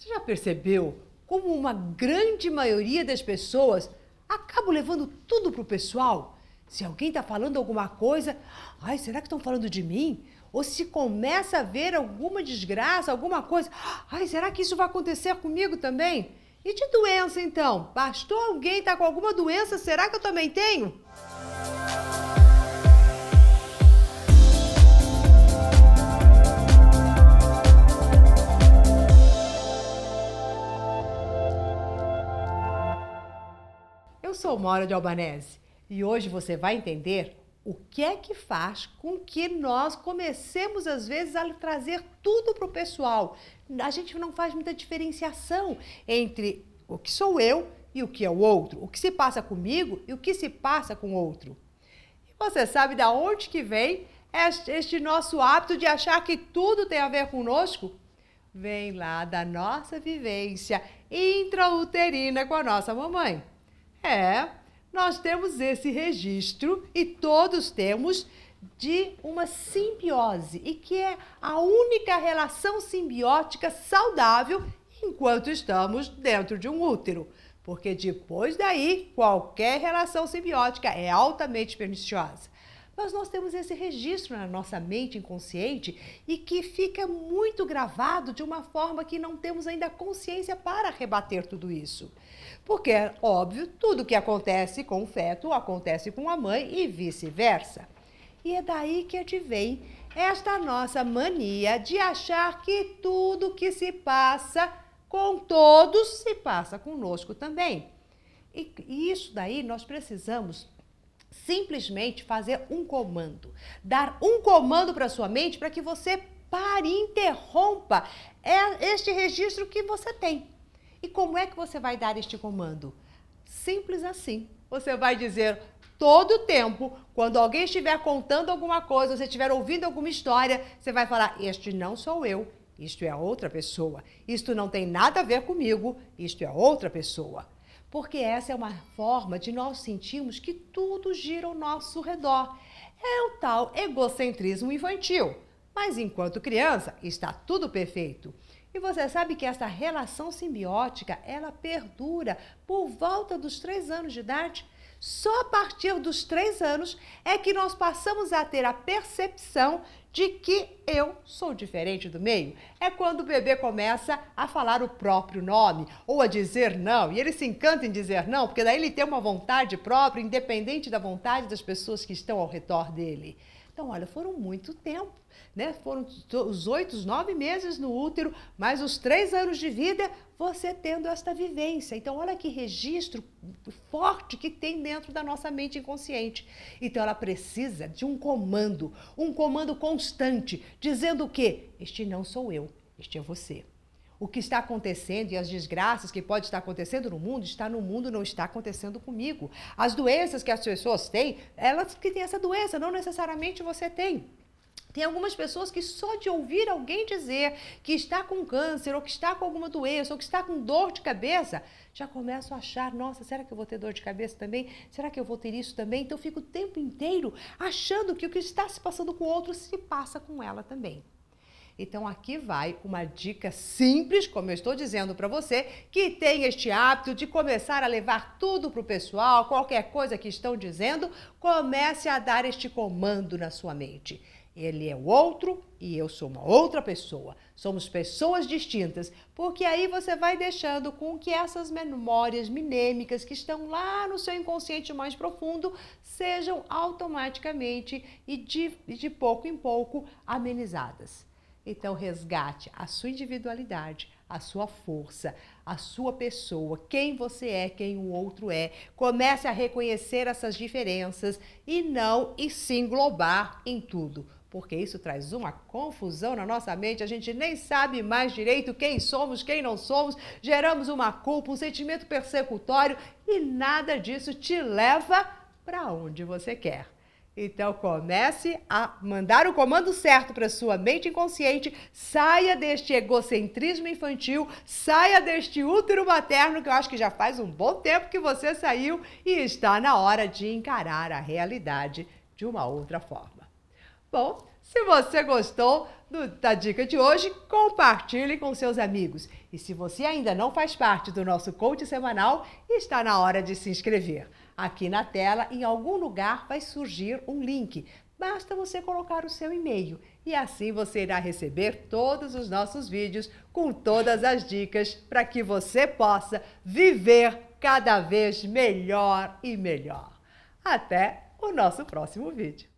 Você já percebeu como uma grande maioria das pessoas acaba levando tudo para o pessoal? Se alguém está falando alguma coisa, ai, será que estão falando de mim? Ou se começa a ver alguma desgraça, alguma coisa, ai, será que isso vai acontecer comigo também? E de doença então? Bastou alguém estar tá com alguma doença, será que eu também tenho? Eu sou Mora de Albanese e hoje você vai entender o que é que faz com que nós comecemos, às vezes, a trazer tudo para o pessoal. A gente não faz muita diferenciação entre o que sou eu e o que é o outro, o que se passa comigo e o que se passa com o outro. E você sabe da onde que vem este nosso hábito de achar que tudo tem a ver conosco? Vem lá da nossa vivência intrauterina com a nossa mamãe. É, nós temos esse registro e todos temos de uma simbiose e que é a única relação simbiótica saudável enquanto estamos dentro de um útero. Porque depois daí, qualquer relação simbiótica é altamente perniciosa. Mas nós temos esse registro na nossa mente inconsciente e que fica muito gravado de uma forma que não temos ainda consciência para rebater tudo isso. Porque, é óbvio, tudo que acontece com o feto acontece com a mãe e vice-versa. E é daí que advém esta nossa mania de achar que tudo que se passa com todos se passa conosco também. E isso daí nós precisamos simplesmente fazer um comando, dar um comando para sua mente para que você pare interrompa este registro que você tem. E como é que você vai dar este comando? Simples assim. Você vai dizer todo o tempo, quando alguém estiver contando alguma coisa, você estiver ouvindo alguma história, você vai falar: Este não sou eu, isto é outra pessoa. Isto não tem nada a ver comigo, isto é outra pessoa. Porque essa é uma forma de nós sentirmos que tudo gira ao nosso redor. É o tal egocentrismo infantil. Mas enquanto criança, está tudo perfeito. E você sabe que essa relação simbiótica, ela perdura por volta dos três anos de idade. Só a partir dos três anos é que nós passamos a ter a percepção de que eu sou diferente do meio. É quando o bebê começa a falar o próprio nome ou a dizer não. E ele se encanta em dizer não, porque daí ele tem uma vontade própria, independente da vontade das pessoas que estão ao redor dele. Então, olha, foram muito tempo né? Foram os oito, os nove meses no útero, mais os três anos de vida, você tendo esta vivência. Então, olha que registro forte que tem dentro da nossa mente inconsciente. Então, ela precisa de um comando, um comando constante, dizendo o quê? Este não sou eu, este é você. O que está acontecendo e as desgraças que pode estar acontecendo no mundo, está no mundo, não está acontecendo comigo. As doenças que as pessoas têm, elas que têm essa doença, não necessariamente você tem. Tem algumas pessoas que só de ouvir alguém dizer que está com câncer, ou que está com alguma doença, ou que está com dor de cabeça, já começam a achar: nossa, será que eu vou ter dor de cabeça também? Será que eu vou ter isso também? Então, fico o tempo inteiro achando que o que está se passando com o outro se passa com ela também. Então, aqui vai uma dica simples, como eu estou dizendo para você, que tem este hábito de começar a levar tudo para o pessoal, qualquer coisa que estão dizendo, comece a dar este comando na sua mente. Ele é o outro e eu sou uma outra pessoa. Somos pessoas distintas, porque aí você vai deixando com que essas memórias minêmicas que estão lá no seu inconsciente mais profundo sejam automaticamente e de, de pouco em pouco amenizadas. Então, resgate a sua individualidade, a sua força, a sua pessoa, quem você é, quem o outro é. Comece a reconhecer essas diferenças e não e se englobar em tudo porque isso traz uma confusão na nossa mente, a gente nem sabe mais direito quem somos, quem não somos, geramos uma culpa, um sentimento persecutório e nada disso te leva para onde você quer. Então comece a mandar o comando certo para sua mente inconsciente, saia deste egocentrismo infantil, saia deste útero materno que eu acho que já faz um bom tempo que você saiu e está na hora de encarar a realidade de uma outra forma. Bom, se você gostou, do, da dica de hoje, compartilhe com seus amigos. E se você ainda não faz parte do nosso coach semanal, está na hora de se inscrever. Aqui na tela, em algum lugar, vai surgir um link. Basta você colocar o seu e-mail e assim você irá receber todos os nossos vídeos com todas as dicas para que você possa viver cada vez melhor e melhor. Até o nosso próximo vídeo.